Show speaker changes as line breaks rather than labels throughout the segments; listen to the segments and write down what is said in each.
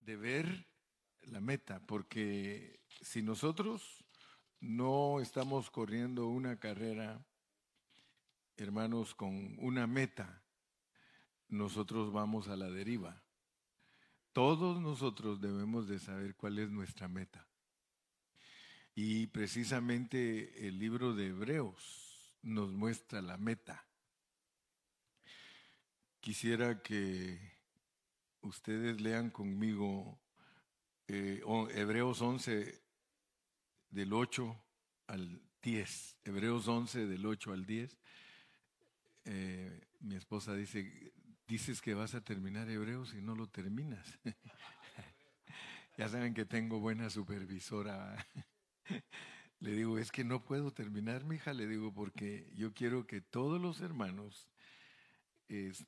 de ver la meta, porque si nosotros no estamos corriendo una carrera, hermanos, con una meta, nosotros vamos a la deriva. Todos nosotros debemos de saber cuál es nuestra meta. Y precisamente el libro de Hebreos nos muestra la meta. Quisiera que ustedes lean conmigo eh, Hebreos 11 del 8 al 10. Hebreos 11 del 8 al 10. Eh, mi esposa dice, dices que vas a terminar Hebreos y no lo terminas. ya saben que tengo buena supervisora. le digo, es que no puedo terminar, mi hija, le digo, porque yo quiero que todos los hermanos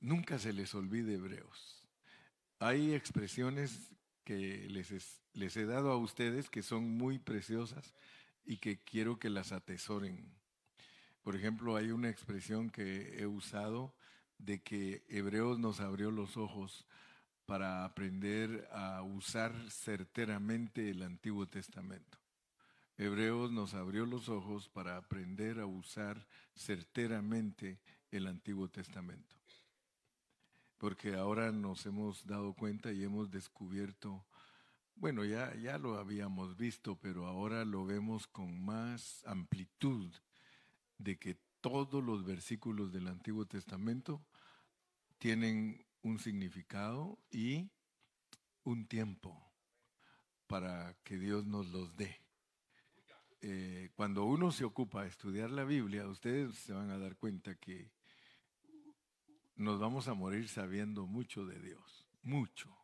nunca se les olvide hebreos. Hay expresiones que les, he dado a ustedes que son muy preciosas y que quiero que las atesoren. Por ejemplo, hay una expresión que he usado de que Hebreos nos abrió los ojos para aprender a usar certeramente el Antiguo Testamento. Hebreos nos abrió los ojos para aprender a usar certeramente el Antiguo Testamento porque ahora nos hemos dado cuenta y hemos descubierto, bueno, ya, ya lo habíamos visto, pero ahora lo vemos con más amplitud de que todos los versículos del Antiguo Testamento tienen un significado y un tiempo para que Dios nos los dé. Eh, cuando uno se ocupa de estudiar la Biblia, ustedes se van a dar cuenta que nos vamos a morir sabiendo mucho de Dios, mucho.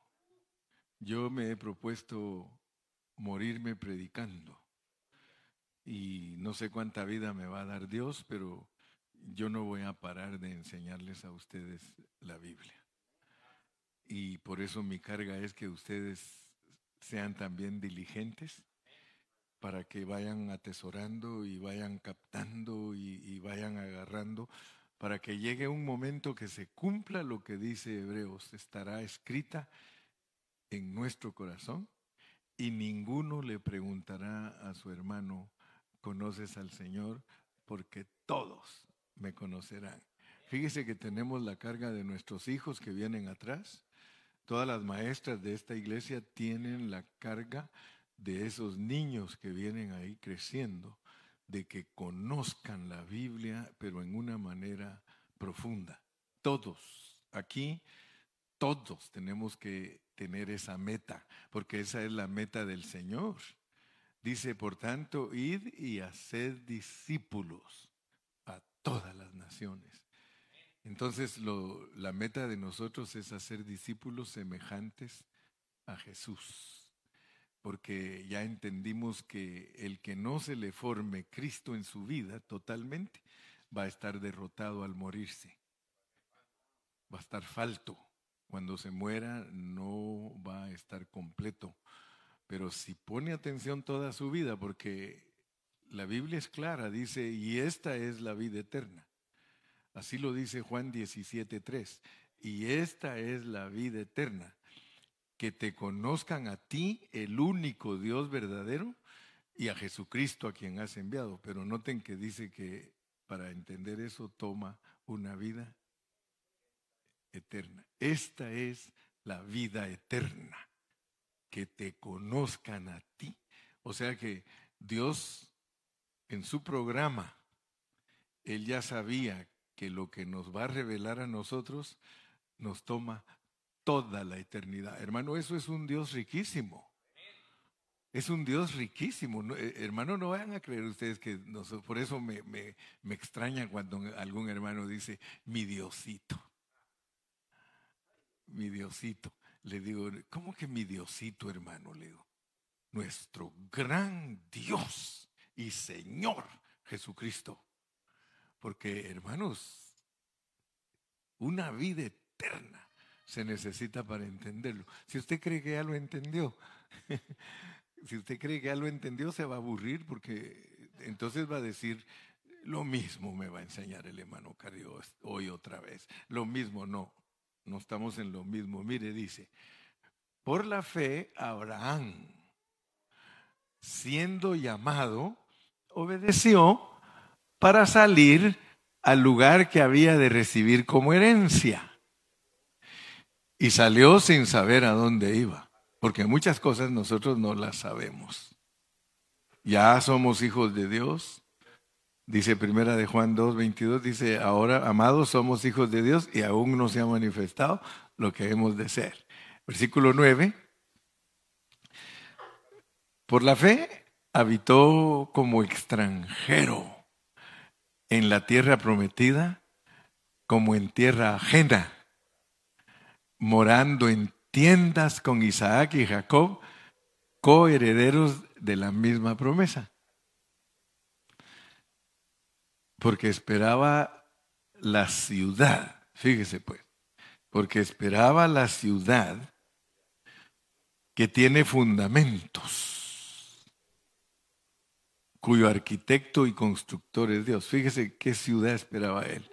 Yo me he propuesto morirme predicando y no sé cuánta vida me va a dar Dios, pero yo no voy a parar de enseñarles a ustedes la Biblia. Y por eso mi carga es que ustedes sean también diligentes para que vayan atesorando y vayan captando y, y vayan agarrando para que llegue un momento que se cumpla lo que dice Hebreos, estará escrita en nuestro corazón y ninguno le preguntará a su hermano, ¿conoces al Señor? Porque todos me conocerán. Fíjese que tenemos la carga de nuestros hijos que vienen atrás. Todas las maestras de esta iglesia tienen la carga de esos niños que vienen ahí creciendo de que conozcan la Biblia, pero en una manera profunda. Todos, aquí, todos tenemos que tener esa meta, porque esa es la meta del Señor. Dice, por tanto, id y haced discípulos a todas las naciones. Entonces, la meta de nosotros es hacer discípulos semejantes a Jesús porque ya entendimos que el que no se le forme Cristo en su vida totalmente va a estar derrotado al morirse. Va a estar falto. Cuando se muera no va a estar completo. Pero si pone atención toda su vida, porque la Biblia es clara, dice, y esta es la vida eterna. Así lo dice Juan 17.3. Y esta es la vida eterna, que te conozcan a ti, el único Dios verdadero, y a Jesucristo a quien has enviado. Pero noten que dice que para entender eso toma una vida eterna. Esta es la vida eterna, que te conozcan a ti. O sea que Dios en su programa, Él ya sabía que lo que nos va a revelar a nosotros nos toma toda la eternidad. Hermano, eso es un Dios riquísimo. Es un Dios riquísimo. Eh, hermano, no vayan a creer ustedes que por eso me, me extraña cuando algún hermano dice, mi Diosito. Mi Diosito. Le digo, ¿cómo que mi Diosito, hermano? Le digo, nuestro gran Dios y Señor Jesucristo. Porque, hermanos, una vida eterna se necesita para entenderlo. Si usted cree que ya lo entendió, si usted cree que ya lo entendió, se va a aburrir porque entonces va a decir, lo mismo me va a enseñar el hermano Cario hoy otra vez. Lo mismo, no, no estamos en lo mismo. Mire, dice, Por la fe, Abraham, siendo llamado, obedeció para salir al lugar que había de recibir como herencia. Y salió sin saber a dónde iba, porque muchas cosas nosotros no las sabemos. Ya somos hijos de Dios. Dice primera de Juan 2, 22, dice, ahora, amados, somos hijos de Dios y aún no se ha manifestado lo que hemos de ser. Versículo 9. Por la fe habitó como extranjero en la tierra prometida como en tierra ajena, morando en tiendas con Isaac y Jacob, coherederos de la misma promesa. Porque esperaba la ciudad, fíjese pues, porque esperaba la ciudad que tiene fundamentos cuyo arquitecto y constructor es Dios. Fíjese qué ciudad esperaba él.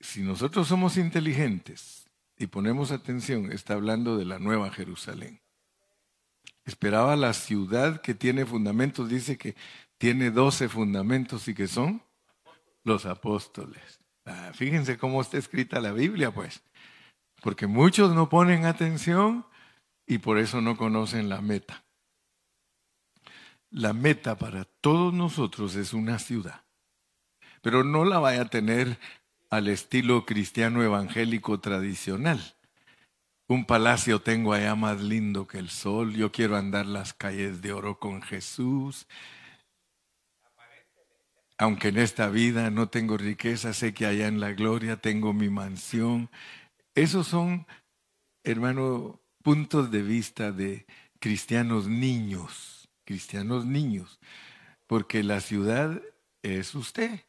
Si nosotros somos inteligentes y ponemos atención, está hablando de la nueva Jerusalén. Esperaba la ciudad que tiene fundamentos, dice que tiene doce fundamentos y que son los apóstoles. Ah, fíjense cómo está escrita la Biblia, pues. Porque muchos no ponen atención y por eso no conocen la meta. La meta para todos nosotros es una ciudad, pero no la vaya a tener al estilo cristiano evangélico tradicional. Un palacio tengo allá más lindo que el sol, yo quiero andar las calles de oro con Jesús. Aunque en esta vida no tengo riqueza, sé que allá en la gloria tengo mi mansión. Esos son, hermano, puntos de vista de cristianos niños cristianos niños, porque la ciudad es usted.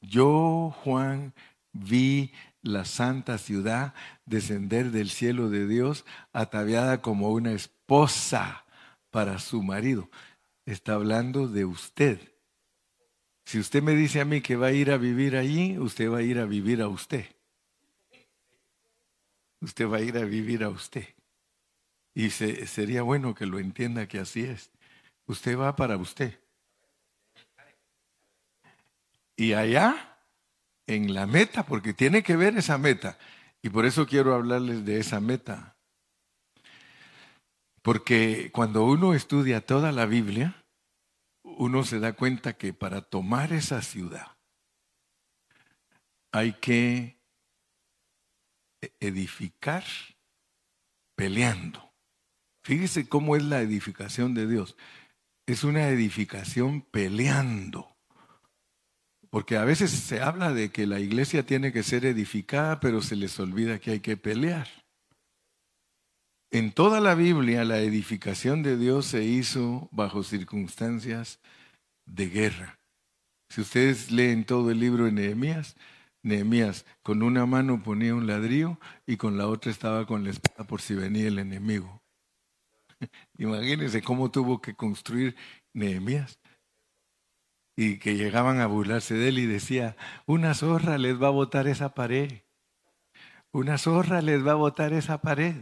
Yo, Juan, vi la santa ciudad descender del cielo de Dios ataviada como una esposa para su marido. Está hablando de usted. Si usted me dice a mí que va a ir a vivir allí, usted va a ir a vivir a usted. Usted va a ir a vivir a usted. Y sería bueno que lo entienda que así es. Usted va para usted. Y allá, en la meta, porque tiene que ver esa meta. Y por eso quiero hablarles de esa meta. Porque cuando uno estudia toda la Biblia, uno se da cuenta que para tomar esa ciudad hay que edificar peleando. Fíjese cómo es la edificación de Dios. Es una edificación peleando. Porque a veces se habla de que la iglesia tiene que ser edificada, pero se les olvida que hay que pelear. En toda la Biblia la edificación de Dios se hizo bajo circunstancias de guerra. Si ustedes leen todo el libro de Nehemías, Nehemías con una mano ponía un ladrillo y con la otra estaba con la espada por si venía el enemigo. Imagínense cómo tuvo que construir Nehemías. Y que llegaban a burlarse de él y decía, una zorra les va a botar esa pared. Una zorra les va a botar esa pared.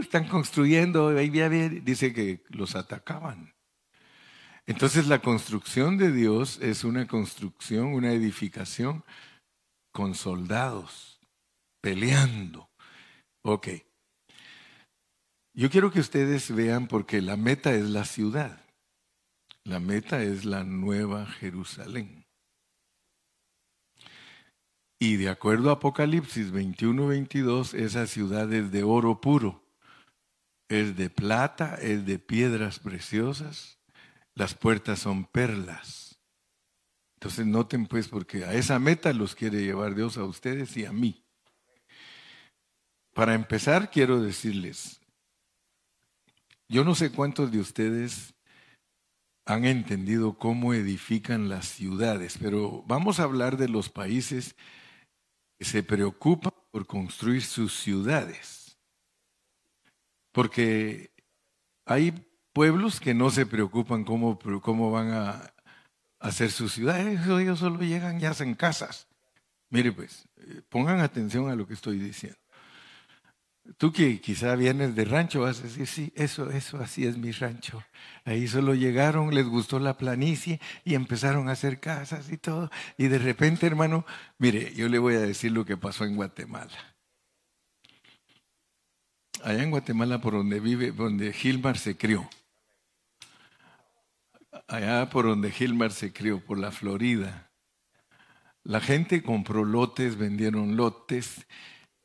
Están construyendo, dice que los atacaban. Entonces la construcción de Dios es una construcción, una edificación con soldados peleando. Ok. Yo quiero que ustedes vean porque la meta es la ciudad. La meta es la nueva Jerusalén. Y de acuerdo a Apocalipsis 21-22, esa ciudad es de oro puro, es de plata, es de piedras preciosas, las puertas son perlas. Entonces noten pues porque a esa meta los quiere llevar Dios a ustedes y a mí. Para empezar, quiero decirles, yo no sé cuántos de ustedes han entendido cómo edifican las ciudades, pero vamos a hablar de los países que se preocupan por construir sus ciudades. Porque hay pueblos que no se preocupan cómo, cómo van a hacer sus ciudades, ellos solo llegan y hacen casas. Mire pues, eh, pongan atención a lo que estoy diciendo. Tú que quizá vienes de rancho vas a decir, sí, eso, eso, así es mi rancho. Ahí solo llegaron, les gustó la planicie y empezaron a hacer casas y todo. Y de repente, hermano, mire, yo le voy a decir lo que pasó en Guatemala. Allá en Guatemala, por donde vive, donde Gilmar se crió. Allá por donde Gilmar se crió, por la Florida. La gente compró lotes, vendieron lotes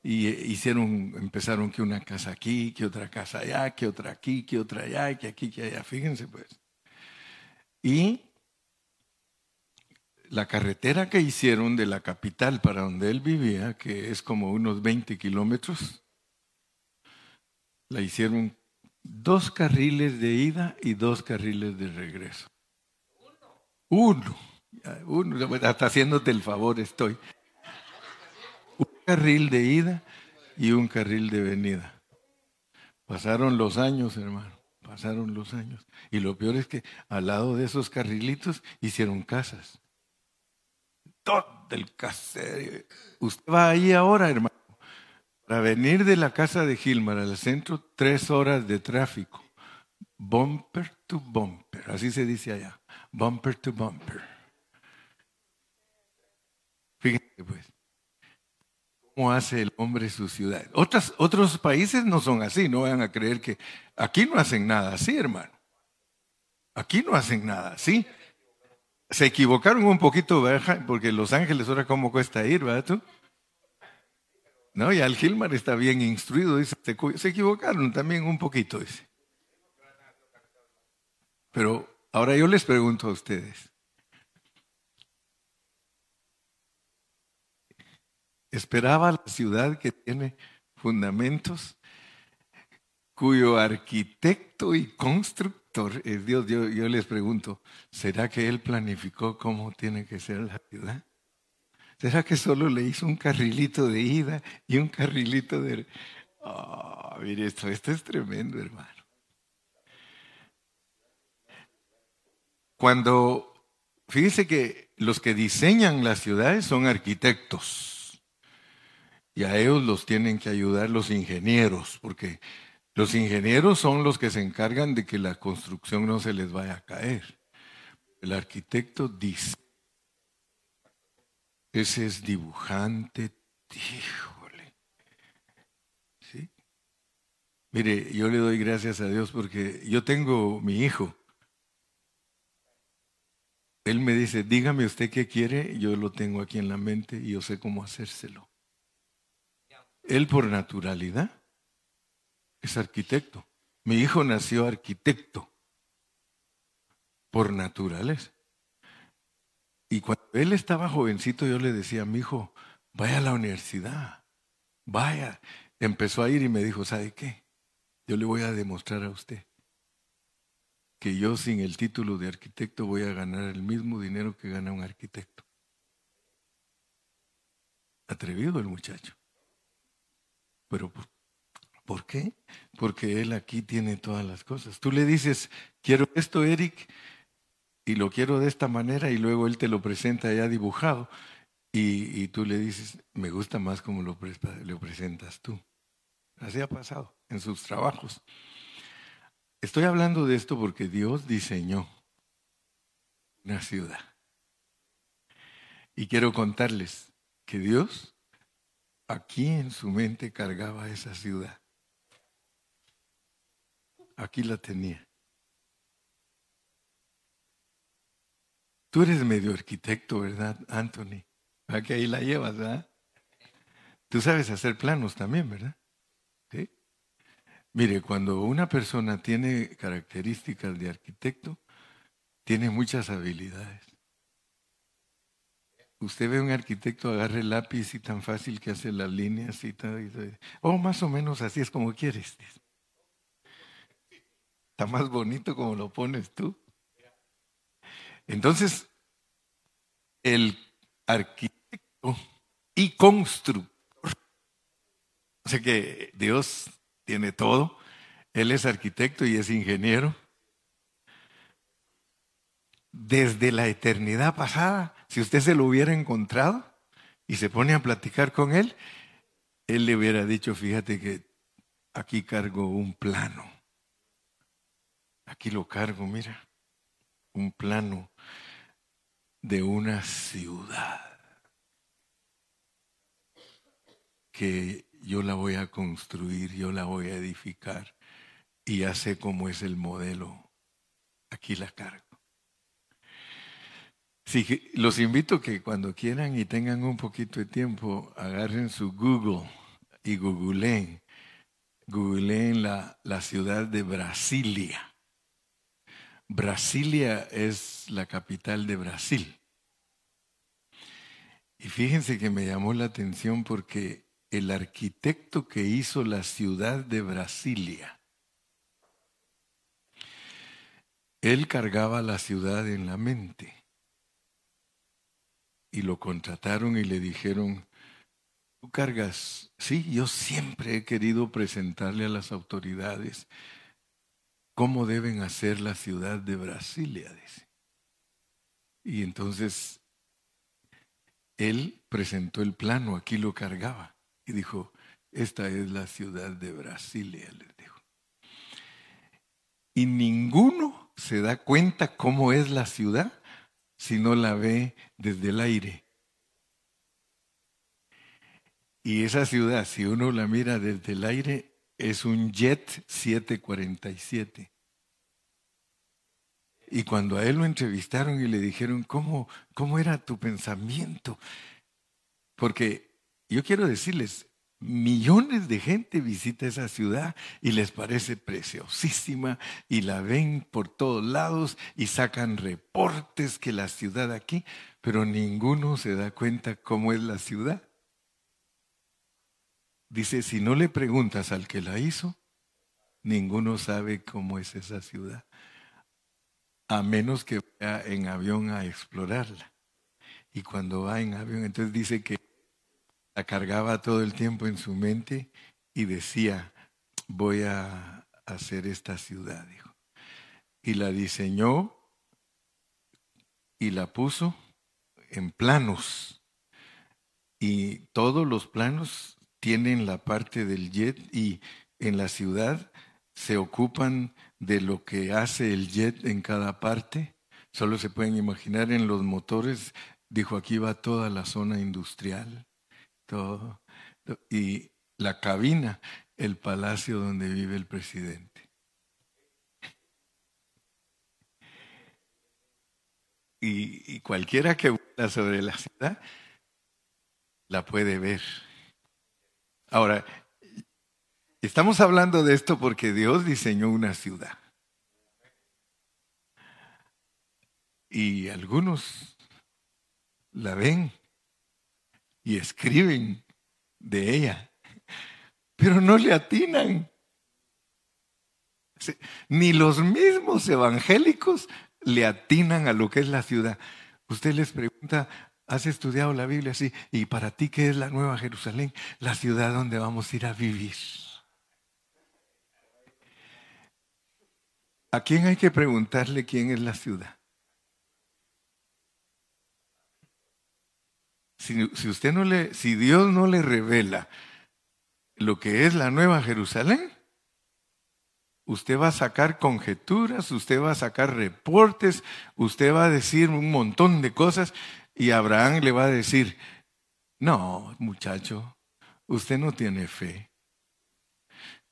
y hicieron, empezaron que una casa aquí, que otra casa allá, que otra aquí, que otra allá, que aquí, que allá, fíjense pues. Y la carretera que hicieron de la capital para donde él vivía, que es como unos 20 kilómetros, la hicieron dos carriles de ida y dos carriles de regreso. Uno. Uno, hasta haciéndote el favor estoy carril de ida y un carril de venida. Pasaron los años, hermano, pasaron los años. Y lo peor es que al lado de esos carrilitos hicieron casas. Todo el caserío. Usted va ahí ahora, hermano. Para venir de la casa de Gilmar al centro, tres horas de tráfico. Bumper to bumper, así se dice allá. Bumper to bumper. Fíjense pues cómo hace el hombre su ciudad. Otras, otros países no son así, no vayan a creer que aquí no hacen nada así, hermano. Aquí no hacen nada así. Se equivocaron un poquito, porque Los Ángeles ahora cómo cuesta ir, ¿verdad tú? No, y al Gilmar está bien instruido, dice, se equivocaron también un poquito, dice. Pero ahora yo les pregunto a ustedes, Esperaba la ciudad que tiene fundamentos, cuyo arquitecto y constructor es Dios. Yo, les pregunto, ¿será que Él planificó cómo tiene que ser la ciudad? ¿Será que solo le hizo un carrilito de ida y un carrilito de... Oh, mire, esto, esto es tremendo, hermano. Cuando, fíjese que los que diseñan las ciudades son arquitectos. Y a ellos los tienen que ayudar los ingenieros, porque los ingenieros son los que se encargan de que la construcción no se les vaya a caer. El arquitecto dice, ese es dibujante, híjole. ¿Sí? Mire, yo le doy gracias a Dios porque yo tengo mi hijo. Él me dice, dígame usted qué quiere, yo lo tengo aquí en la mente y yo sé cómo hacérselo. Él por naturalidad es arquitecto. Mi hijo nació arquitecto por naturaleza. Y cuando él estaba jovencito, yo le decía a mi hijo, vaya a la universidad, vaya. Empezó a ir y me dijo, ¿sabe qué? Yo le voy a demostrar a usted que yo sin el título de arquitecto voy a ganar el mismo dinero que gana un arquitecto. Atrevido el muchacho. Pero ¿por qué? Porque Él aquí tiene todas las cosas. Tú le dices, quiero esto, Eric, y lo quiero de esta manera, y luego Él te lo presenta ya dibujado, y, tú le dices, me gusta más como lo, lo presentas tú. Así ha pasado en sus trabajos. Estoy hablando de esto porque Dios diseñó una ciudad. Y quiero contarles que Dios Aquí en su mente cargaba esa ciudad. Aquí la tenía. Tú eres medio arquitecto, ¿verdad, Anthony? Aquí ahí la llevas, ¿verdad? Tú sabes hacer planos también, ¿verdad? Mire, cuando una persona tiene características de arquitecto, tiene muchas habilidades. Usted ve un arquitecto, agarre lápiz y tan fácil que hace las líneas y tal. oh, más o menos así es como quieres. Está más bonito como lo pones tú. Entonces, el arquitecto y constructor, o sea que Dios tiene todo, Él es arquitecto y es ingeniero. Desde la eternidad pasada si usted se lo hubiera encontrado, y se pone a platicar con él, él le hubiera dicho, fíjate que aquí cargo un plano. Aquí lo cargo, mira, un plano de una ciudad que yo la voy a construir, yo la voy a edificar y ya sé cómo es el modelo. Aquí la cargo. Sí, los invito que cuando quieran y tengan un poquito de tiempo, agarren su Google y googleen. Googleen la, la ciudad de Brasilia. Brasilia es la capital de Brasil. Y fíjense que me llamó la atención porque el arquitecto que hizo la ciudad de Brasilia, él cargaba la ciudad en la mente. Y lo contrataron y le dijeron, tú cargas, sí, yo siempre he querido presentarle a las autoridades cómo deben hacer la ciudad de Brasilia. Y entonces él presentó el plano, aquí lo cargaba y dijo, esta es la ciudad de Brasilia, les dijo. Y ninguno se da cuenta cómo es la ciudad si no la ve desde el aire. Y esa ciudad, si uno la mira desde el aire, es un Jet 747. Y cuando a él lo entrevistaron y le dijeron, ¿cómo, cómo era tu pensamiento? Porque yo quiero decirles, millones de gente visita esa ciudad y les parece preciosísima y la ven por todos lados y sacan reportes que la ciudad aquí, pero ninguno se da cuenta cómo es la ciudad. Dice, si no le preguntas al que la hizo, ninguno sabe cómo es esa ciudad a menos que vaya en avión a explorarla. Y cuando va en avión, entonces dice que la cargaba todo el tiempo en su mente y decía, voy a hacer esta ciudad, dijo. Y la diseñó y la puso en planos. Y todos los planos tienen la parte del jet y en la ciudad se ocupan de lo que hace el jet en cada parte. Solo se pueden imaginar en los motores, dijo aquí va toda la zona industrial, Y la cabina, el palacio donde vive el presidente. Y, y cualquiera que vuela sobre la ciudad la puede ver. Ahora, Estamos hablando de esto porque Dios diseñó una ciudad. Y algunos la ven y escriben de ella, pero no le atinan. Ni los mismos evangélicos le atinan a lo que es la ciudad. Usted les pregunta, ¿has estudiado la Biblia así? ¿Y para ti qué es la Nueva Jerusalén? La ciudad donde vamos a ir a vivir. ¿A quién hay que preguntarle quién es la ciudad? Si, usted no le, si Dios no le revela lo que es la Nueva Jerusalén, usted va a sacar conjeturas, usted va a sacar reportes, usted va a decir un montón de cosas y Abraham le va a decir, no, muchacho, usted no tiene fe.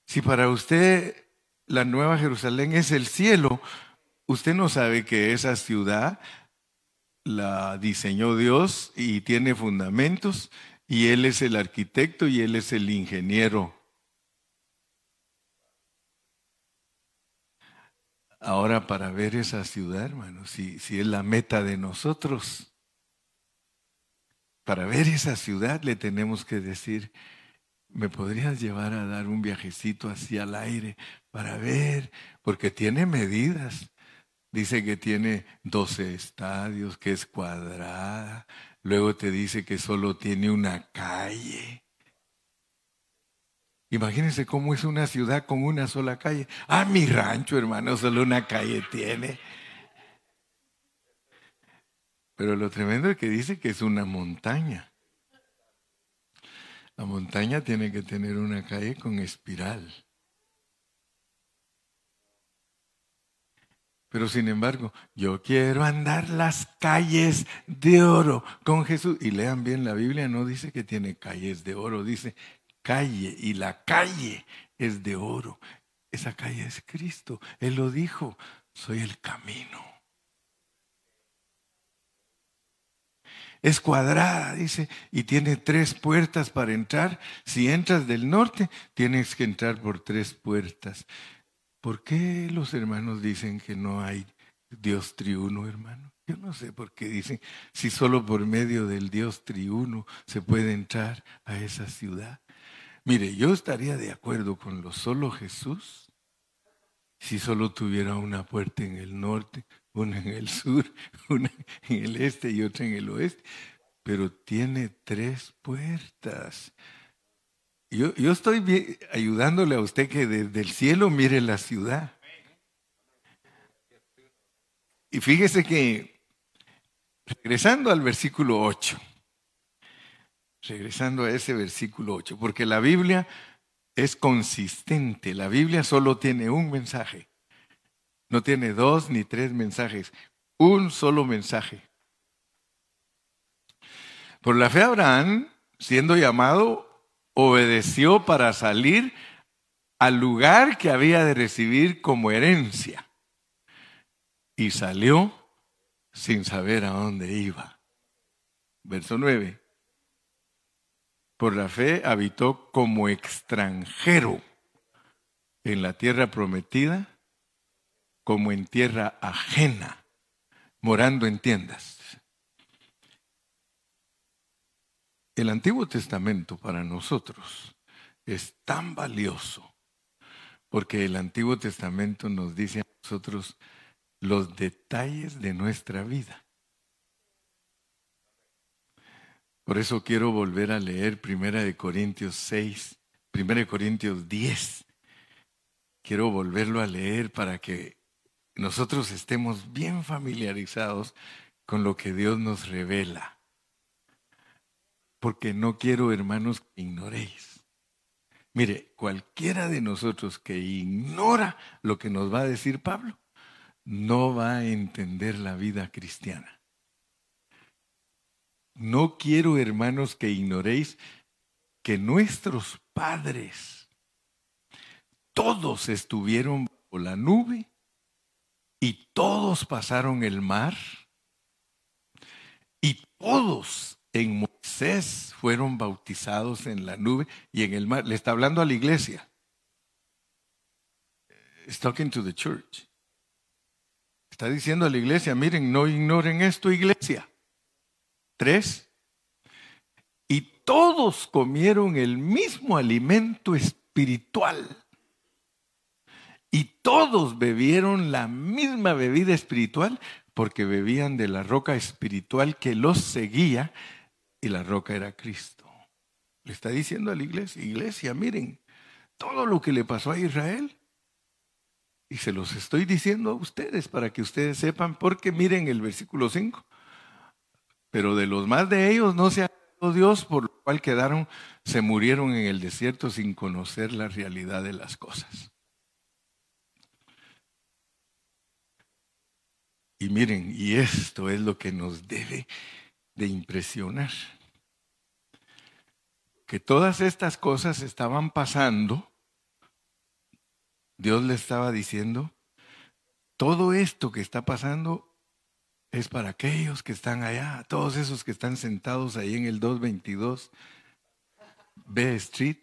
Si para usted la Nueva Jerusalén es el cielo, usted no sabe que esa ciudad la diseñó Dios y tiene fundamentos y Él es el arquitecto y Él es el ingeniero. Ahora para ver esa ciudad, hermano, si, si es la meta de nosotros, para ver esa ciudad le tenemos que decir, ¿me podrías llevar a dar un viajecito hacia el aire para ver? Porque tiene medidas. Dice que tiene 12 estadios, que es cuadrada. Luego te dice que solo tiene una calle. Imagínense cómo es una ciudad con una sola calle. Ah, mi rancho, hermano, solo una calle tiene. Pero lo tremendo es que dice que es una montaña. La montaña tiene que tener una calle con espiral. Pero sin embargo, yo quiero andar las calles de oro con Jesús. Y lean bien la Biblia, no dice que tiene calles de oro, dice calle. Y la calle es de oro. Esa calle es Cristo. Él lo dijo, soy el camino. Es cuadrada, dice, y tiene tres puertas para entrar. Si entras del norte, tienes que entrar por tres puertas. ¿Por qué los hermanos dicen que no hay Dios triuno, hermano? Yo no sé por qué dicen, si solo por medio del Dios triuno se puede entrar a esa ciudad. Mire, yo estaría de acuerdo con lo solo Jesús si solo tuviera una puerta en el norte, una en el sur, una en el este y otra en el oeste, pero tiene tres puertas. Yo, estoy ayudándole a usted que desde el cielo mire la ciudad. Y fíjese que, regresando al versículo 8, regresando a ese versículo 8, porque la Biblia es consistente, la Biblia solo tiene un mensaje, no tiene dos ni tres mensajes, un solo mensaje. Por la fe Abraham, siendo llamado, obedeció para salir al lugar que había de recibir como herencia. Y salió sin saber a dónde iba. Verso 9. Por la fe habitó como extranjero en la tierra prometida, como en tierra ajena, morando en tiendas El Antiguo Testamento para nosotros es tan valioso porque el Antiguo Testamento nos dice a nosotros los detalles de nuestra vida. Por eso quiero volver a leer Primera de Corintios 6, Primera de Corintios 10. Quiero volverlo a leer para que nosotros estemos bien familiarizados con lo que Dios nos revela porque no quiero, hermanos, que ignoréis. Mire, cualquiera de nosotros que ignora lo que nos va a decir Pablo, no va a entender la vida cristiana. No quiero, hermanos, que ignoréis que nuestros padres, todos estuvieron bajo la nube y todos pasaron el mar y todos en Moisés fueron bautizados en la nube y en el mar. Le está hablando a la iglesia. Talking to the church. Está diciendo a la iglesia, miren, no ignoren esto, iglesia. Tres. Y todos comieron el mismo alimento espiritual. Y todos bebieron la misma bebida espiritual porque bebían de la roca espiritual que los seguía y la roca era Cristo. Le está diciendo a la iglesia, iglesia, miren, todo lo que le pasó a Israel, y se los estoy diciendo a ustedes para que ustedes sepan, porque miren el versículo 5, pero de los más de ellos no se ha Dios, por lo cual quedaron, se murieron en el desierto sin conocer la realidad de las cosas. Y miren, y esto es lo que nos debe de impresionar que todas estas cosas estaban pasando, Dios le estaba diciendo, todo esto que está pasando es para aquellos que están allá, todos esos que están sentados ahí en el 222 B Street,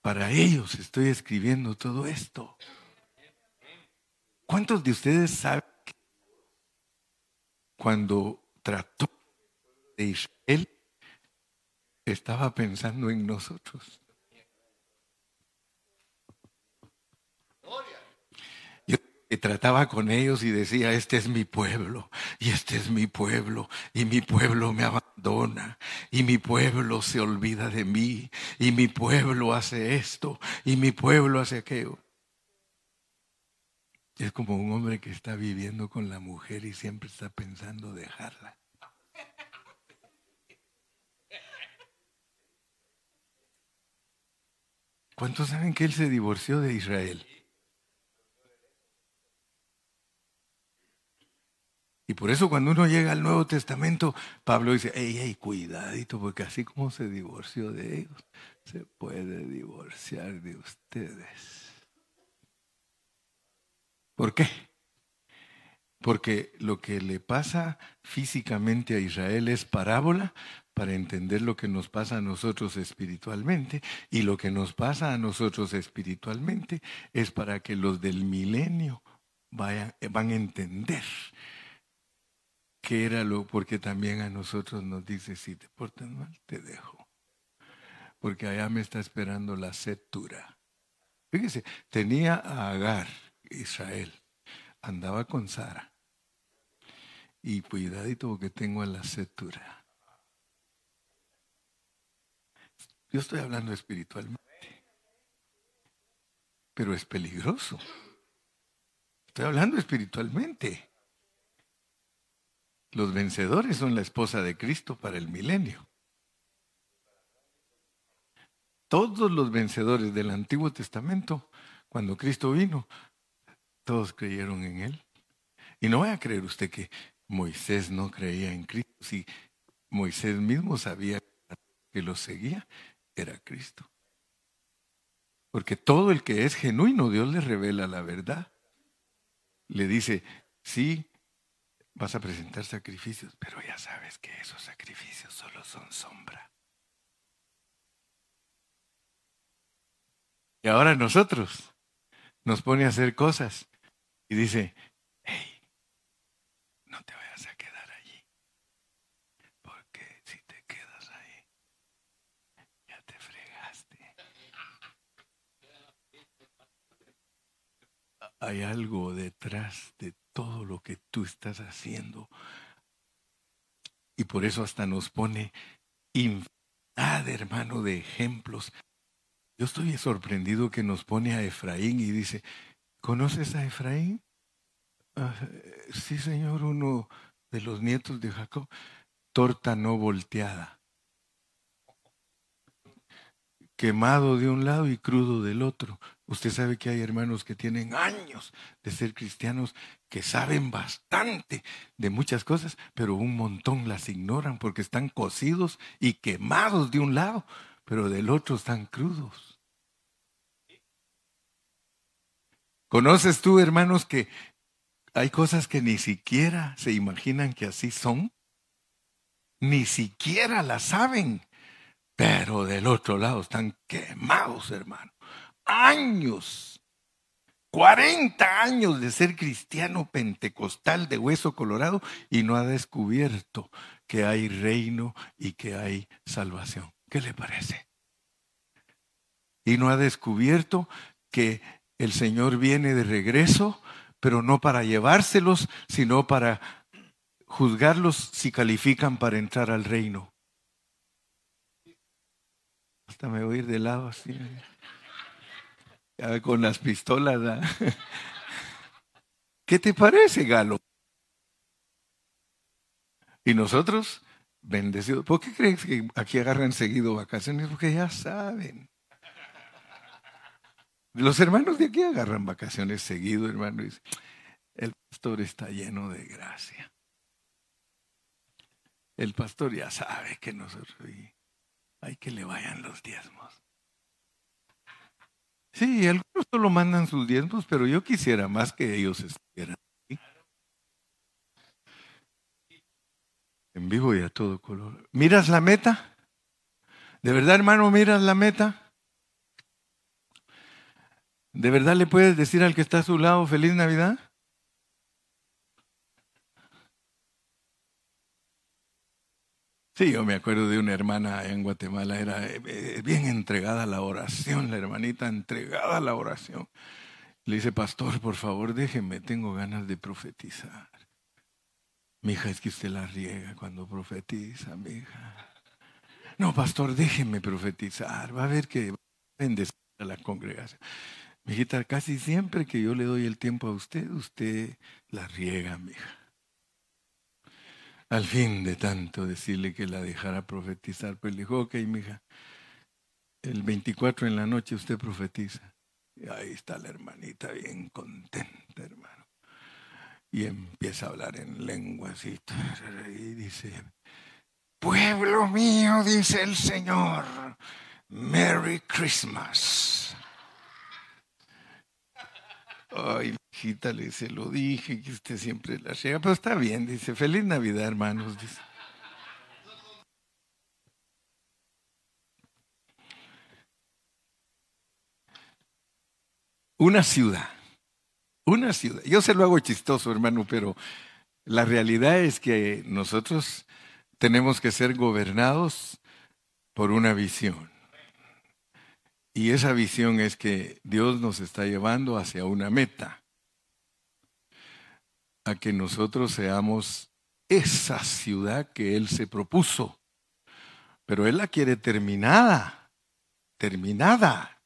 para ellos estoy escribiendo todo esto. ¿Cuántos de ustedes saben que cuando trató de Israel, estaba pensando en nosotros. Yo trataba con ellos y decía, este es mi pueblo, y este es mi pueblo, y mi pueblo me abandona, y mi pueblo se olvida de mí, y mi pueblo hace esto, y mi pueblo hace aquello. Es como un hombre que está viviendo con la mujer y siempre está pensando dejarla. ¿Cuántos saben que él se divorció de Israel? Y por eso cuando uno llega al Nuevo Testamento, Pablo dice, hey, hey, cuidadito, porque así como se divorció de ellos, se puede divorciar de ustedes. ¿Por qué? Porque lo que le pasa físicamente a Israel es parábola para entender lo que nos pasa a nosotros espiritualmente. Y lo que nos pasa a nosotros espiritualmente es para que los del milenio vayan, van a entender qué era lo, porque también a nosotros nos dice, si te portas mal, te dejo. Porque allá me está esperando la setura. Fíjese, tenía a Agar, Israel, andaba con Sara. Y cuidadito porque tengo a la setura. Yo estoy hablando espiritualmente. Pero es peligroso. Estoy hablando espiritualmente. Los vencedores son la esposa de Cristo para el milenio. Todos los vencedores del Antiguo Testamento, cuando Cristo vino, todos creyeron en Él. Y no vaya a creer usted que Moisés no creía en Cristo. Si Moisés mismo sabía que lo seguía, era Cristo. Porque todo el que es genuino, Dios le revela la verdad. Le dice, sí, vas a presentar sacrificios, pero ya sabes que esos sacrificios solo son sombra. Y ahora nosotros nos pone a hacer cosas y dice, hey, no te vayas a quedar allí, porque si te quedas ahí, ya te fregaste. Hay algo detrás de todo lo que tú estás haciendo. Y por eso hasta nos pone infinidad, hermano, de ejemplos. Yo estoy sorprendido que nos pone a Efraín y dice, ¿conoces a Efraín? Ah, sí, señor, uno de los nietos de Jacob. Torta no volteada. Quemado de un lado y crudo del otro. Usted sabe que hay hermanos que tienen años de ser cristianos que saben bastante de muchas cosas, pero un montón las ignoran porque están cocidos y quemados de un lado, pero del otro están crudos. ¿Conoces tú, hermanos, que hay cosas que ni siquiera se imaginan que así son? Ni siquiera las saben, pero del otro lado están quemados, hermano años, 40 años de ser cristiano pentecostal de hueso colorado y no ha descubierto que hay reino y que hay salvación. ¿Qué le parece? Y no ha descubierto que el Señor viene de regreso, pero no para llevárselos, sino para juzgarlos si califican para entrar al reino. Hasta me voy a ir de lado así con las pistolas. ¿Qué te parece, Galo? Y nosotros, bendecidos. ¿Por qué crees que aquí agarran seguido vacaciones? Porque ya saben. Los hermanos de aquí agarran vacaciones seguido, hermano. el pastor está lleno de gracia. El pastor ya sabe que nosotros hay que le vayan los diezmos. Sí, algunos solo mandan sus diezmos, pero yo quisiera más que ellos estuvieran. En vivo y a todo color. ¿Miras la meta? ¿De verdad, hermano, miras la meta? ¿De verdad le puedes decir al que está a su lado feliz Navidad? Sí, yo me acuerdo de una hermana en Guatemala, era eh, eh, bien entregada a la oración, la hermanita entregada a la oración. Le dice, pastor, por favor, déjeme, tengo ganas de profetizar. Mi hija, es que usted la riega cuando profetiza, mi hija. No, pastor, déjeme profetizar. Va a ver que bendecir a la congregación. Mi hijita, casi siempre que yo le doy el tiempo a usted, usted la riega, mi hija. Al fin de tanto decirle que la dejara profetizar, pues le dijo, ok, mija, el 24 en la noche usted profetiza. Y ahí está la hermanita bien contenta, hermano. Y empieza a hablar en lenguas y, y dice, pueblo mío, dice el Señor, Merry Christmas. Ay, hijita, le se lo dije, que usted siempre la llega, pero está bien, dice, feliz Navidad, hermanos, dice. Una ciudad, una ciudad. Yo se lo hago chistoso, hermano, pero la realidad es que nosotros tenemos que ser gobernados por una visión. Y esa visión es que Dios nos está llevando hacia una meta, a que nosotros seamos esa ciudad que Él se propuso. Pero Él la quiere terminada, terminada.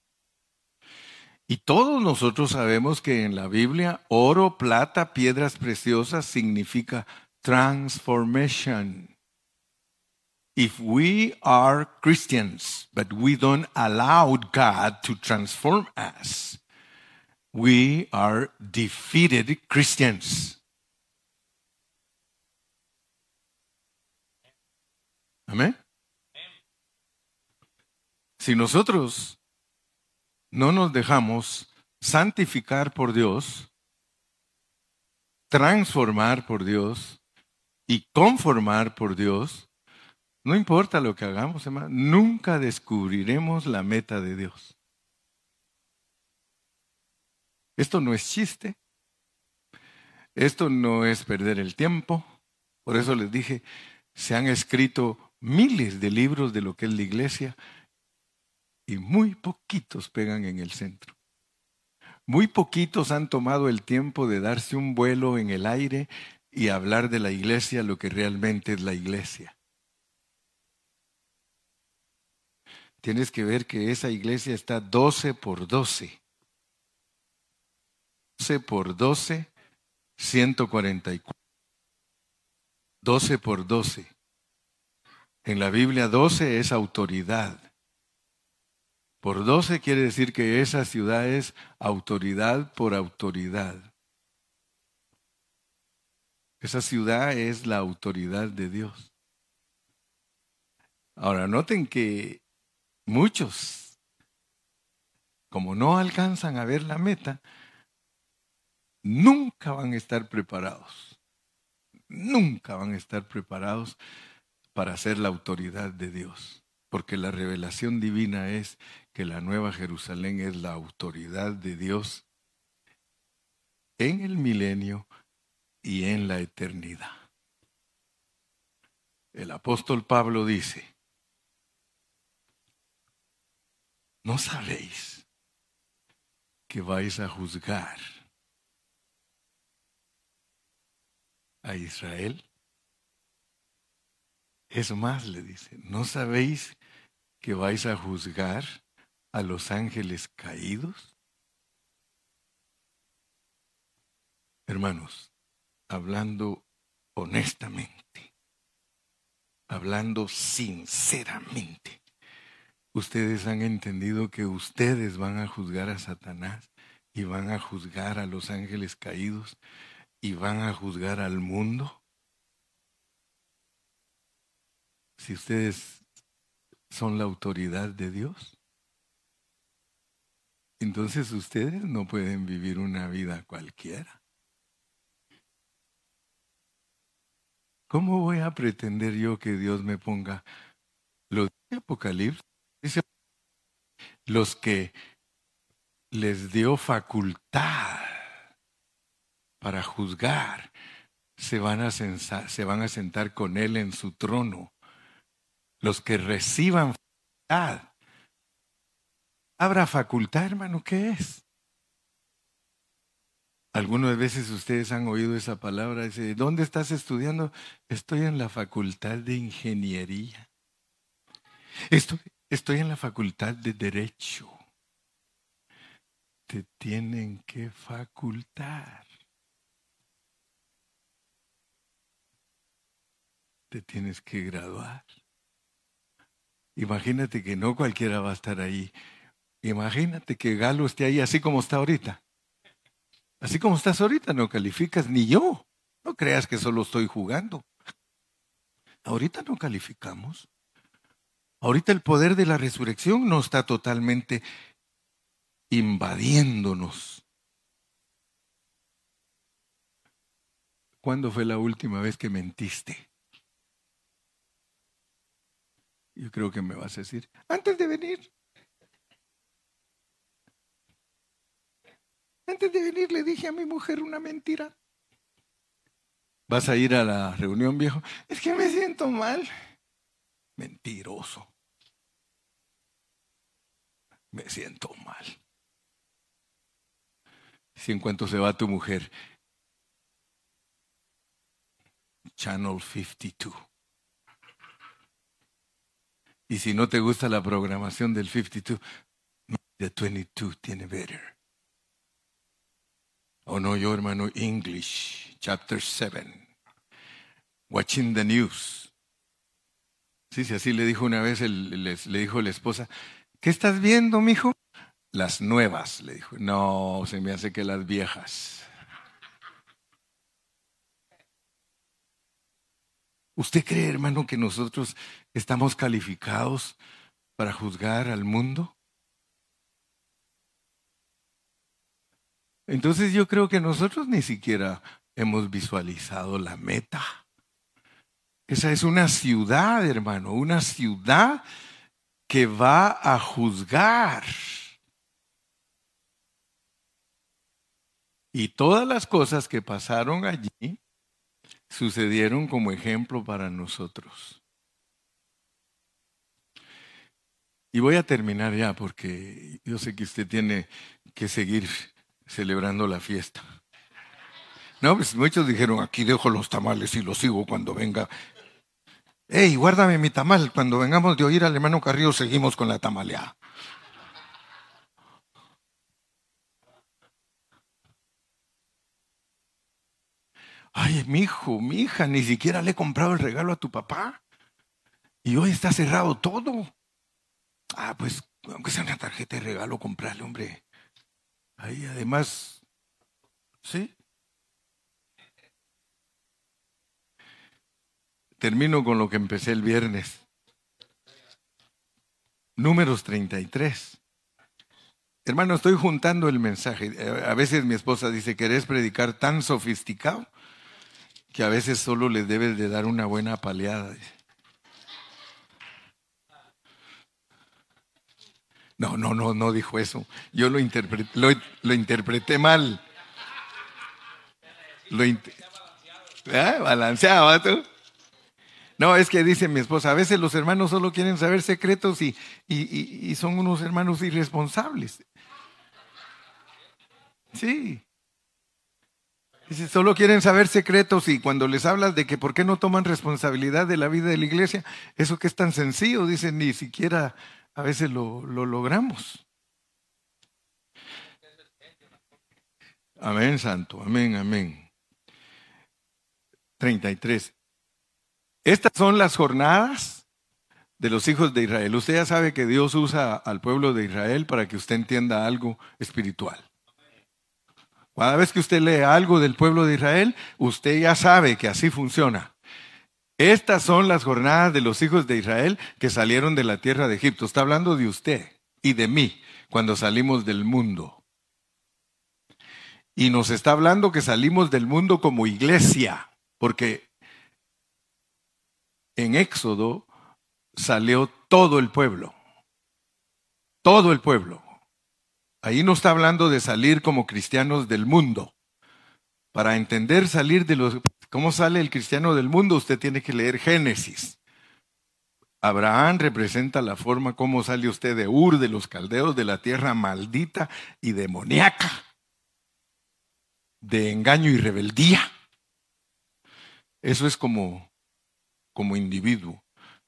Y todos nosotros sabemos que en la Biblia oro, plata, piedras preciosas significa transformation. If we are Christians, but we don't allow God to transform us, we are defeated Christians. Amén. Si nosotros no nos dejamos santificar por Dios, transformar por Dios y conformar por Dios, no importa lo que hagamos, hermano, nunca descubriremos la meta de Dios. Esto no es chiste, esto no es perder el tiempo, por eso les dije, se han escrito miles de libros de lo que es la iglesia, y muy poquitos pegan en el centro. Muy poquitos han tomado el tiempo de darse un vuelo en el aire y hablar de la iglesia lo que realmente es la iglesia. Tienes que ver que esa iglesia está 12 por 12. 12 por 12, 144. 12 por 12. En la Biblia 12 es autoridad. Por doce quiere decir que esa ciudad es autoridad por autoridad. Esa ciudad es la autoridad de Dios. Ahora, noten que muchos, como no alcanzan a ver la meta, nunca van a estar preparados. Nunca van a estar preparados para ser la autoridad de Dios. Porque la revelación divina es que la Nueva Jerusalén es la autoridad de Dios en el milenio y en la eternidad. El apóstol Pablo dice, ¿no sabéis que vais a juzgar a Israel? Es más, le dice, ¿no sabéis que vais a juzgar a los ángeles caídos? Hermanos, hablando honestamente, hablando sinceramente, ustedes han entendido que ustedes van a juzgar a Satanás y van a juzgar a los ángeles caídos y van a juzgar al mundo. Si ustedes son la autoridad de Dios. Entonces ustedes no pueden vivir una vida cualquiera. ¿Cómo voy a pretender yo que Dios me ponga los de Apocalipsis? Los que les dio facultad para juzgar se van, a se van a sentar con Él en su trono. Los que reciban facultad Habrá facultad, hermano, ¿qué es? Algunas veces ustedes han oído esa palabra, dice, ¿dónde estás estudiando? Estoy en la facultad de ingeniería. Estoy, estoy en la facultad de derecho. Te tienen que facultar. Te tienes que graduar. Imagínate que no cualquiera va a estar ahí. Imagínate que Galo esté ahí así como está ahorita. Así como estás ahorita, no calificas ni yo. No creas que solo estoy jugando. Ahorita no calificamos. Ahorita el poder de la resurrección no está totalmente invadiéndonos. ¿Cuándo fue la última vez que mentiste? Yo creo que me vas a decir, antes de venir. Antes de venir le dije a mi mujer una mentira. ¿Vas a ir a la reunión, viejo? Es que me siento mal. Mentiroso. Me siento mal. Si en cuanto se va tu mujer, Channel 52. Y si no te gusta la programación del 52, the 22 tiene better. O no, yo hermano, English, chapter 7. Watching the news. Sí, sí, así le dijo una vez, le dijo la esposa, ¿qué estás viendo, mijo? Las nuevas, le dijo. No, se me hace que las viejas. ¿Usted cree, hermano, que nosotros estamos calificados para juzgar al mundo? Entonces yo creo que nosotros ni siquiera hemos visualizado la meta. Esa es una ciudad, hermano, una ciudad que va a juzgar. Y todas las cosas que pasaron allí sucedieron como ejemplo para nosotros. Y voy a terminar ya porque yo sé que usted tiene que seguir celebrando la fiesta. No, pues muchos dijeron, aquí dejo los tamales y los sigo cuando venga. Ey, guárdame mi tamal, cuando vengamos de oír al hermano Carrillo seguimos con la tamaleada. Ay, mi hijo, mi hija, ni siquiera le he comprado el regalo a tu papá. Y hoy está cerrado todo. Ah, pues, aunque sea una tarjeta de regalo, comprarle, hombre. Ahí además, ¿sí? Termino con lo que empecé el viernes. Números 33. Hermano, estoy juntando el mensaje. A veces mi esposa dice, ¿querés predicar tan sofisticado? Que a veces solo le debes de dar una buena paleada. No, no, no, no dijo eso. Yo lo interpreté, lo, interpreté mal. Lo ¿Ah? Balanceaba tú. No, es que dice mi esposa, a veces los hermanos solo quieren saber secretos y, y, y son unos hermanos irresponsables. Sí. Dice, solo quieren saber secretos y cuando les hablas de que por qué no toman responsabilidad de la vida de la iglesia, eso que es tan sencillo, dicen, ni siquiera a veces lo, logramos. Amén, santo, amén, amén. 33. Estas son las jornadas de los hijos de Israel. Usted ya sabe que Dios usa al pueblo de Israel para que usted entienda algo espiritual. Cada vez que usted lee algo del pueblo de Israel, usted ya sabe que así funciona. Estas son las jornadas de los hijos de Israel que salieron de la tierra de Egipto. Está hablando de usted y de mí cuando salimos del mundo. Y nos está hablando que salimos del mundo como iglesia, porque en Éxodo salió todo el pueblo. Todo el pueblo. Ahí no está hablando de salir como cristianos del mundo. Para entender salir de los ¿Cómo sale el cristiano del mundo? Usted tiene que leer Génesis. Abraham representa la forma como sale usted de Ur, de los caldeos, de la tierra maldita y demoníaca, de engaño y rebeldía. Eso es como, como individuo.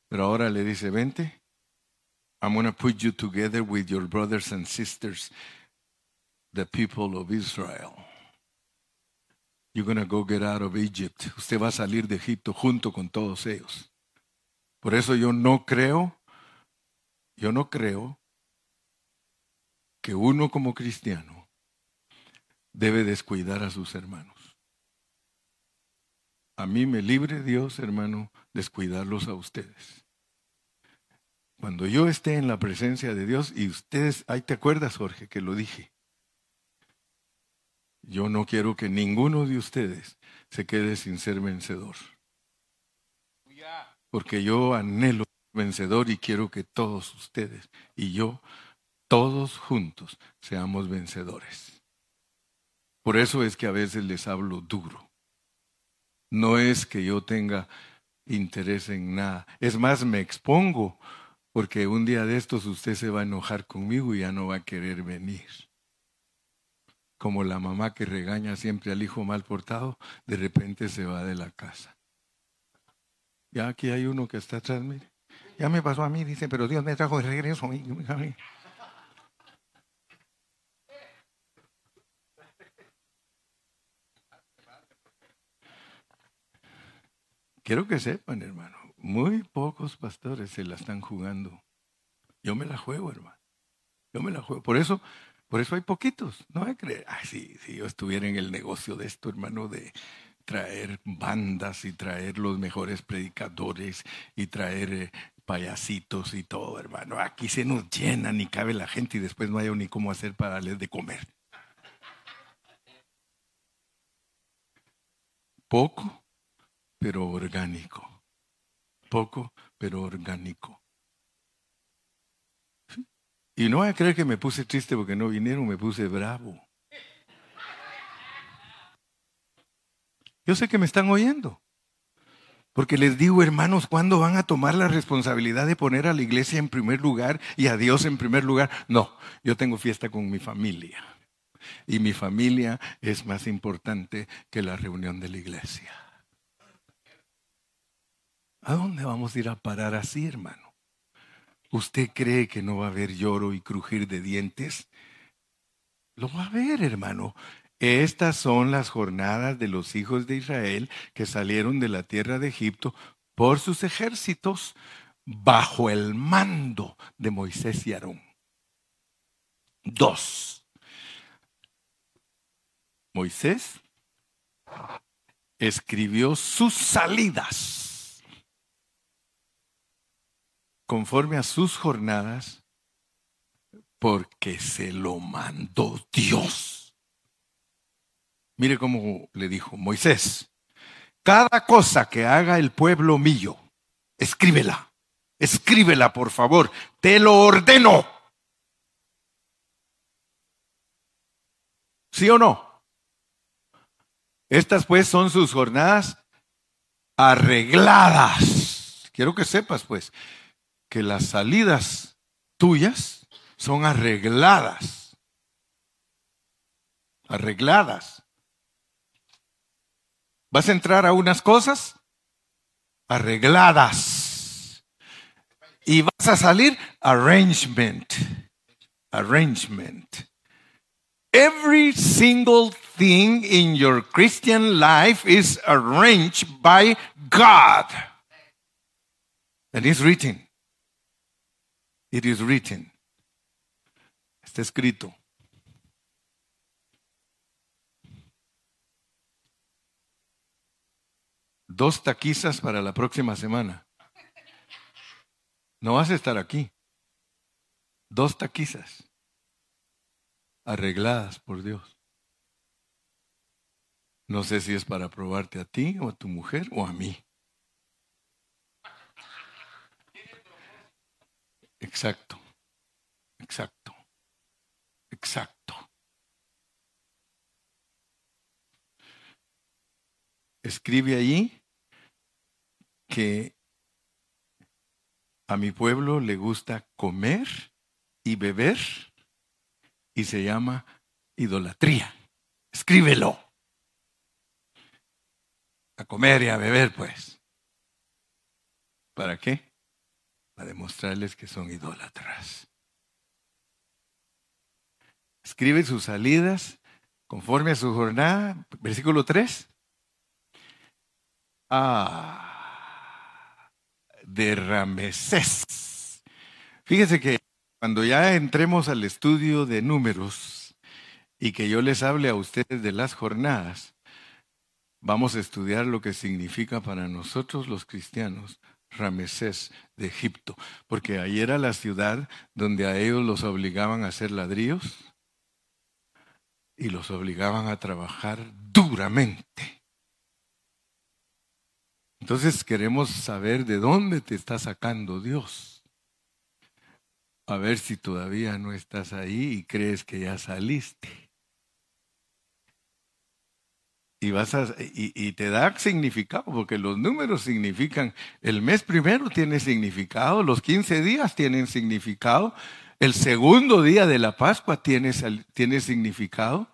Pero ahora le dice, vente, I'm going to put you together with your brothers and sisters, the people of Israel. You're gonna go get out of Egypt. Usted va a salir de Egipto junto con todos ellos. Por eso yo no creo yo no creo que uno como cristiano debe descuidar a sus hermanos. A mí me libre Dios, hermano, descuidarlos a ustedes. Cuando yo esté en la presencia de Dios y ustedes, ahí te acuerdas, Jorge, que lo dije. Yo no quiero que ninguno de ustedes se quede sin ser vencedor. Porque yo anhelo vencedor y quiero que todos ustedes y yo, todos juntos, seamos vencedores. Por eso es que a veces les hablo duro. No es que yo tenga interés en nada. Es más, me expongo porque un día de estos usted se va a enojar conmigo y ya no va a querer venir. Como la mamá que regaña siempre al hijo mal portado, de repente se va de la casa. Ya aquí hay uno que está atrás, mire. Ya me pasó a mí, dice, pero Dios me trajo de regreso. Quiero que sepan, hermano, muy pocos pastores se la están jugando. Yo me la juego, hermano. Yo me la juego. Por eso, por eso hay poquitos. No hay creer. Ay, sí, si yo estuviera en el negocio de esto, hermano, de traer bandas y traer los mejores predicadores y traer eh, payasitos y todo, hermano. Aquí se nos llena, ni cabe la gente y después no hay ni cómo hacer para darles de comer. Poco, pero orgánico. Poco, pero orgánico. Y no voy a creer que me puse triste porque no vinieron, me puse bravo. Yo sé que me están oyendo. Porque les digo, hermanos, ¿cuándo van a tomar la responsabilidad de poner a la iglesia en primer lugar y a Dios en primer lugar? No, yo tengo fiesta con mi familia. Y mi familia es más importante que la reunión de la iglesia. ¿A dónde vamos a ir a parar así, hermano? ¿Usted cree que no va a haber lloro y crujir de dientes? Lo va a ver, hermano. Estas son las jornadas de los hijos de Israel que salieron de la tierra de Egipto por sus ejércitos bajo el mando de Moisés y Aarón. Dos. Moisés escribió sus salidas conforme a sus jornadas porque se lo mandó Dios. Mire cómo le dijo Moisés, cada cosa que haga el pueblo mío, escríbela, escríbela por favor, te lo ordeno. ¿Sí o no? Estas pues son sus jornadas arregladas. Quiero que sepas pues que las salidas tuyas son arregladas. Arregladas. Vas a entrar a unas cosas arregladas. Y vas a salir arrangement. Arrangement. Every single thing in your Christian life is arranged by God. And it's written. It is written. Está escrito. dos taquizas para la próxima semana. No vas a estar aquí. Dos taquizas arregladas por Dios. No sé si es para probarte a ti o a tu mujer o a mí. Exacto, exacto, exacto. Escribe allí que a mi pueblo le gusta comer y beber y se llama idolatría. Escríbelo. A comer y a beber, pues. ¿Para qué? Para demostrarles que son idólatras. Escribe sus salidas conforme a su jornada, versículo 3. Ah, de Ramesés. Fíjese que cuando ya entremos al estudio de números y que yo les hable a ustedes de las jornadas, vamos a estudiar lo que significa para nosotros los cristianos Ramesés de Egipto, porque ahí era la ciudad donde a ellos los obligaban a hacer ladrillos y los obligaban a trabajar duramente. Entonces queremos saber de dónde te está sacando Dios. A ver si todavía no estás ahí y crees que ya saliste. Y, vas a, y, te da significado, porque los números significan, el mes primero tiene significado, los 15 días tienen significado, el segundo día de la Pascua tiene, tiene significado.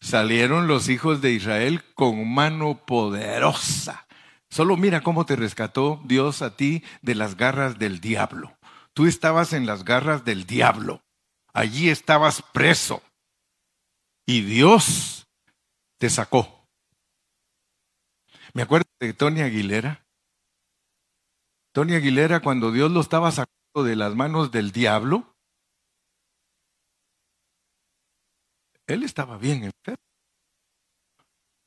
Salieron los hijos de Israel con mano poderosa. Solo mira cómo te rescató Dios a ti de las garras del diablo. Tú estabas en las garras del diablo. Allí estabas preso. Y Dios te sacó. Me acuerdo de Tony Aguilera. Tony Aguilera, cuando Dios lo estaba sacando de las manos del diablo, él estaba bien enfermo.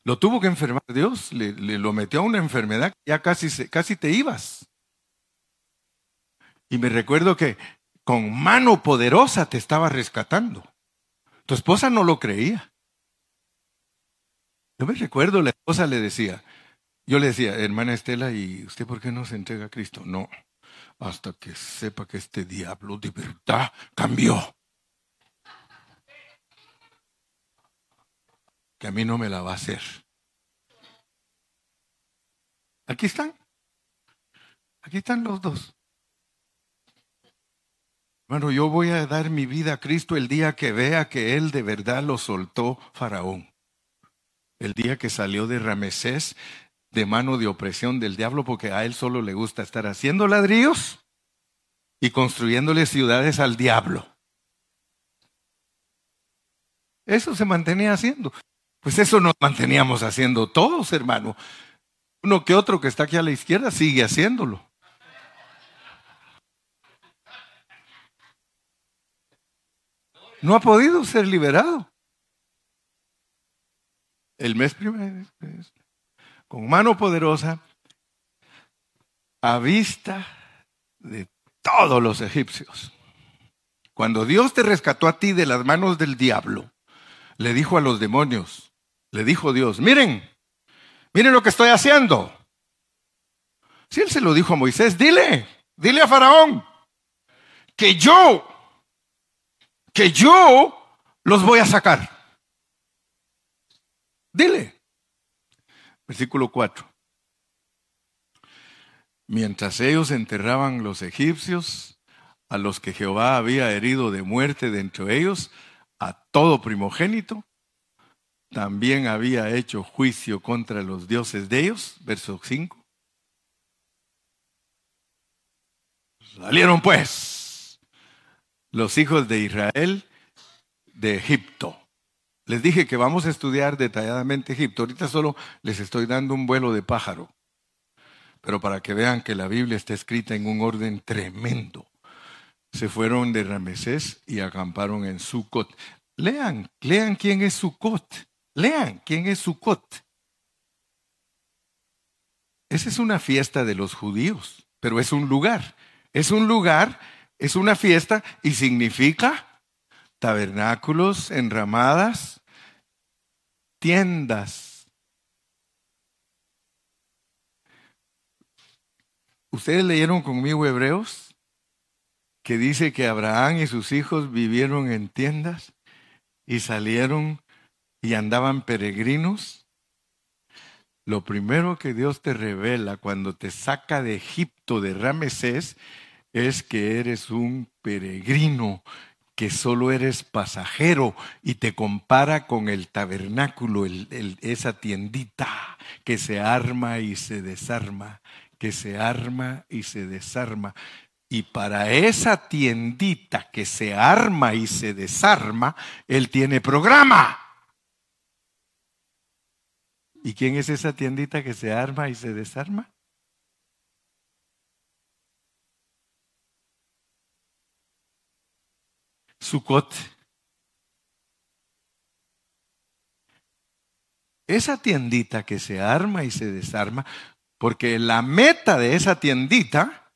Lo tuvo que enfermar Dios, le, lo metió a una enfermedad, ya casi, casi te ibas. Y me recuerdo que con mano poderosa te estaba rescatando. Tu esposa no lo creía. Yo me recuerdo, la esposa le decía, yo le decía, hermana Estela, ¿y usted por qué no se entrega a Cristo? No, hasta que sepa que este diablo de verdad cambió. Que a mí no me la va a hacer. Aquí están. Aquí están los dos. Bueno, yo voy a dar mi vida a Cristo el día que vea que Él de verdad lo soltó Faraón el día que salió de Ramesés de mano de opresión del diablo, porque a él solo le gusta estar haciendo ladrillos y construyéndole ciudades al diablo. Eso se mantenía haciendo. Pues eso nos manteníamos haciendo todos, hermano. Uno que otro que está aquí a la izquierda sigue haciéndolo. No ha podido ser liberado el mes primero, con mano poderosa, a vista de todos los egipcios. Cuando Dios te rescató a ti de las manos del diablo, le dijo a los demonios, le dijo Dios, miren, miren lo que estoy haciendo. Si él se lo dijo a Moisés, dile, dile a Faraón, que yo, que yo los voy a sacar. Dile. Versículo 4. Mientras ellos enterraban los egipcios, a los que Jehová había herido de muerte de ellos, a todo primogénito, también había hecho juicio contra los dioses de ellos. Verso 5. Salieron pues los hijos de Israel de Egipto les dije que vamos a estudiar detalladamente Egipto. Ahorita solo les estoy dando un vuelo de pájaro. Pero para que vean que la Biblia está escrita en un orden tremendo. Se fueron de Ramesés y acamparon en Sucot. Lean, lean quién es Sucot. Lean quién es Sucot. Esa es una fiesta de los judíos, pero es un lugar. Es un lugar, es una fiesta y significa tabernáculos, enramadas, tiendas. ¿Ustedes leyeron conmigo Hebreos? Que dice que Abraham y sus hijos vivieron en tiendas y salieron y andaban peregrinos. Lo primero que Dios te revela cuando te saca de Egipto, de Ramesés, es que eres un peregrino que solo eres pasajero y te compara con el tabernáculo, esa tiendita que se arma y se desarma, que se arma y se desarma. Y para esa tiendita que se arma y se desarma, Él tiene programa. ¿Y quién es esa tiendita que se arma y se desarma? Sucot. Esa tiendita que se arma y se desarma, porque la meta de esa tiendita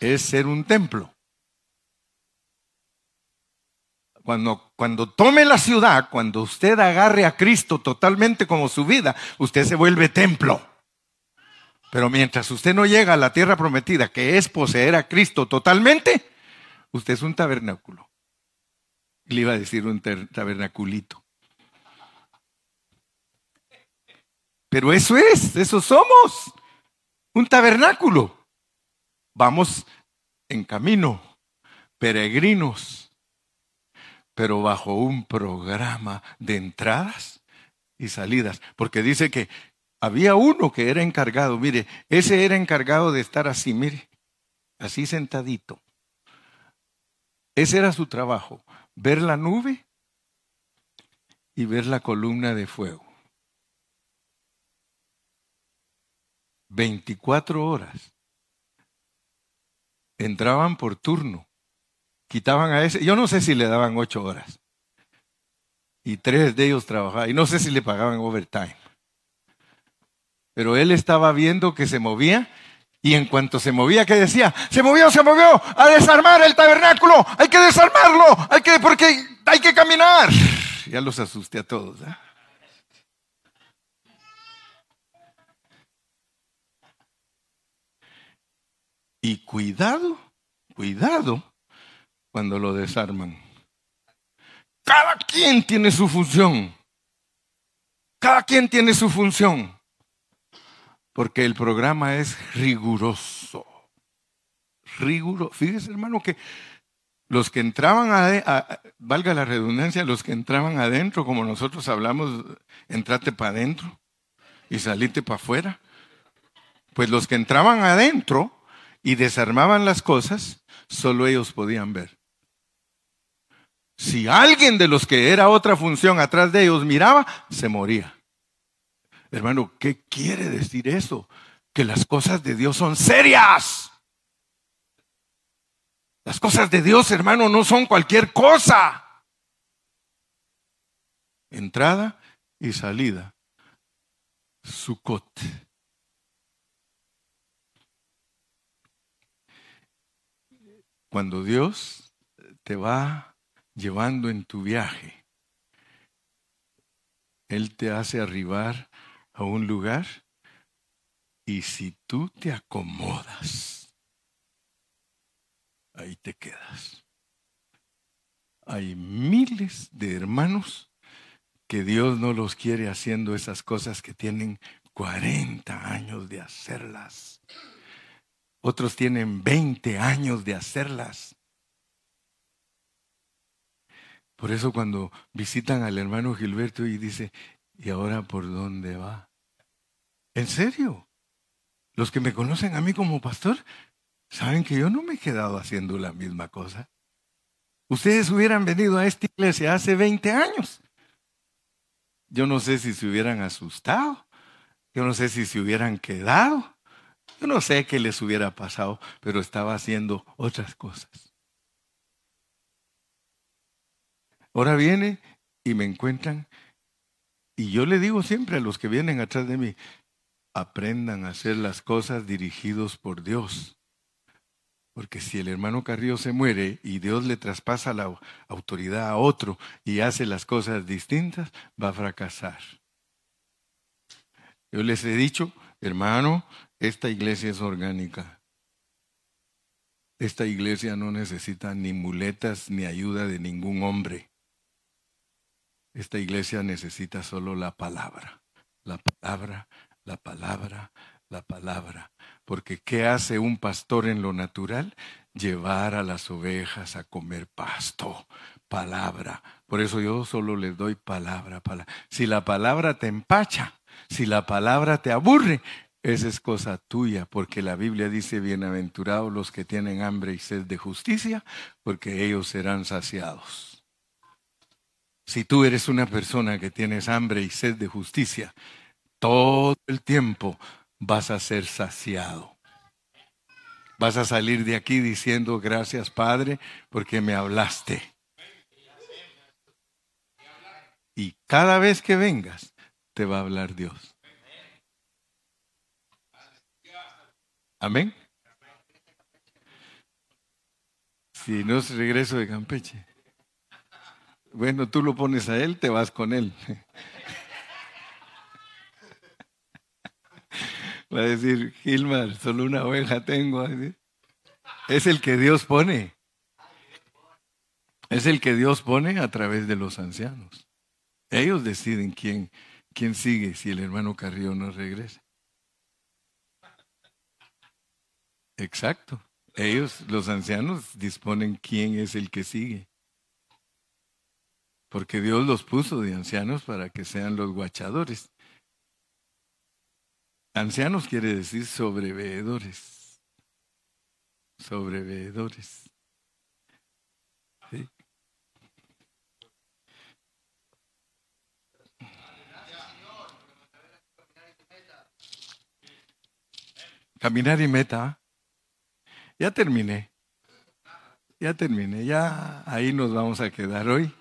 es ser un templo. Cuando, cuando tome la ciudad, cuando usted agarre a Cristo totalmente como su vida, usted se vuelve templo. Pero mientras usted no llega a la tierra prometida, que es poseer a Cristo totalmente, usted es un tabernáculo. Le iba a decir un tabernaculito. Pero eso es, eso somos, un tabernáculo. Vamos en camino, peregrinos, pero bajo un programa de entradas y salidas. Porque dice que había uno que era encargado, mire, ese era encargado de estar así, mire, así sentadito. Ese era su trabajo, ver la nube y ver la columna de fuego. 24 horas. Entraban por turno. Quitaban a ese, yo no sé si le daban ocho horas. Y tres de ellos trabajaban. Y no sé si le pagaban overtime. Pero él estaba viendo que se movía y en cuanto se movía, ¿qué decía? Se movió, se movió, a desarmar el tabernáculo, hay que desarmarlo, hay que, porque hay que caminar. Ya los asusté a todos. ¿eh? Y cuidado, cuidado cuando lo desarman. Cada quien tiene su función. Cada quien tiene su función. Porque el programa es riguroso. Riguroso. Fíjese, hermano, que los que entraban, a, valga la redundancia, los que entraban adentro, como nosotros hablamos, entrate para adentro y salite para afuera. Pues los que entraban adentro y desarmaban las cosas, solo ellos podían ver. Si alguien de los que era otra función atrás de ellos miraba, se moría. Hermano, ¿qué quiere decir eso? Que las cosas de Dios son serias. Las cosas de Dios, hermano, no son cualquier cosa. Entrada y salida. Sucot. Cuando Dios te va llevando en tu viaje, Él te hace arribar a un lugar y si tú te acomodas, ahí te quedas. Hay miles de hermanos que Dios no los quiere haciendo esas cosas que tienen 40 años de hacerlas. Otros tienen 20 años de hacerlas. Por eso cuando visitan al hermano Gilberto y dice, ¿Y ahora por dónde va? ¿En serio? Los que me conocen a mí como pastor saben que yo no me he quedado haciendo la misma cosa. Ustedes hubieran venido a esta iglesia hace 20 años. Yo no sé si se hubieran asustado. Yo no sé si se hubieran quedado. Yo no sé qué les hubiera pasado, pero estaba haciendo otras cosas. Ahora viene y me encuentran y yo le digo siempre a los que vienen atrás de mí, aprendan a hacer las cosas dirigidos por Dios. Porque si el hermano Carrillo se muere y Dios le traspasa la autoridad a otro y hace las cosas distintas, va a fracasar. Yo les he dicho, hermano, esta iglesia es orgánica. Esta iglesia no necesita ni muletas ni ayuda de ningún hombre. Esta iglesia necesita solo la palabra, la palabra, la palabra, la palabra. Porque ¿qué hace un pastor en lo natural? Llevar a las ovejas a comer pasto, palabra. Por eso yo solo les doy palabra, palabra. Si la palabra te empacha, si la palabra te aburre, esa es cosa tuya, porque la Biblia dice, bienaventurados los que tienen hambre y sed de justicia, porque ellos serán saciados. Si tú eres una persona que tienes hambre y sed de justicia, todo el tiempo vas a ser saciado. Vas a salir de aquí diciendo gracias Padre porque me hablaste. Y cada vez que vengas, te va a hablar Dios. Amén. Si no es regreso de Campeche. Bueno, tú lo pones a él, te vas con él. Va a decir, Gilmar, solo una oveja tengo. Es el que Dios pone. Es el que Dios pone a través de los ancianos. Ellos deciden quién, quién sigue si el hermano Carrillo no regresa. Exacto. Ellos, los ancianos, disponen quién es el que sigue. Porque Dios los puso de ancianos para que sean los guachadores. Ancianos quiere decir sobreveedores. Sobreveedores. Caminar y meta. Ya terminé. Ya terminé. Ya ahí nos vamos a quedar hoy.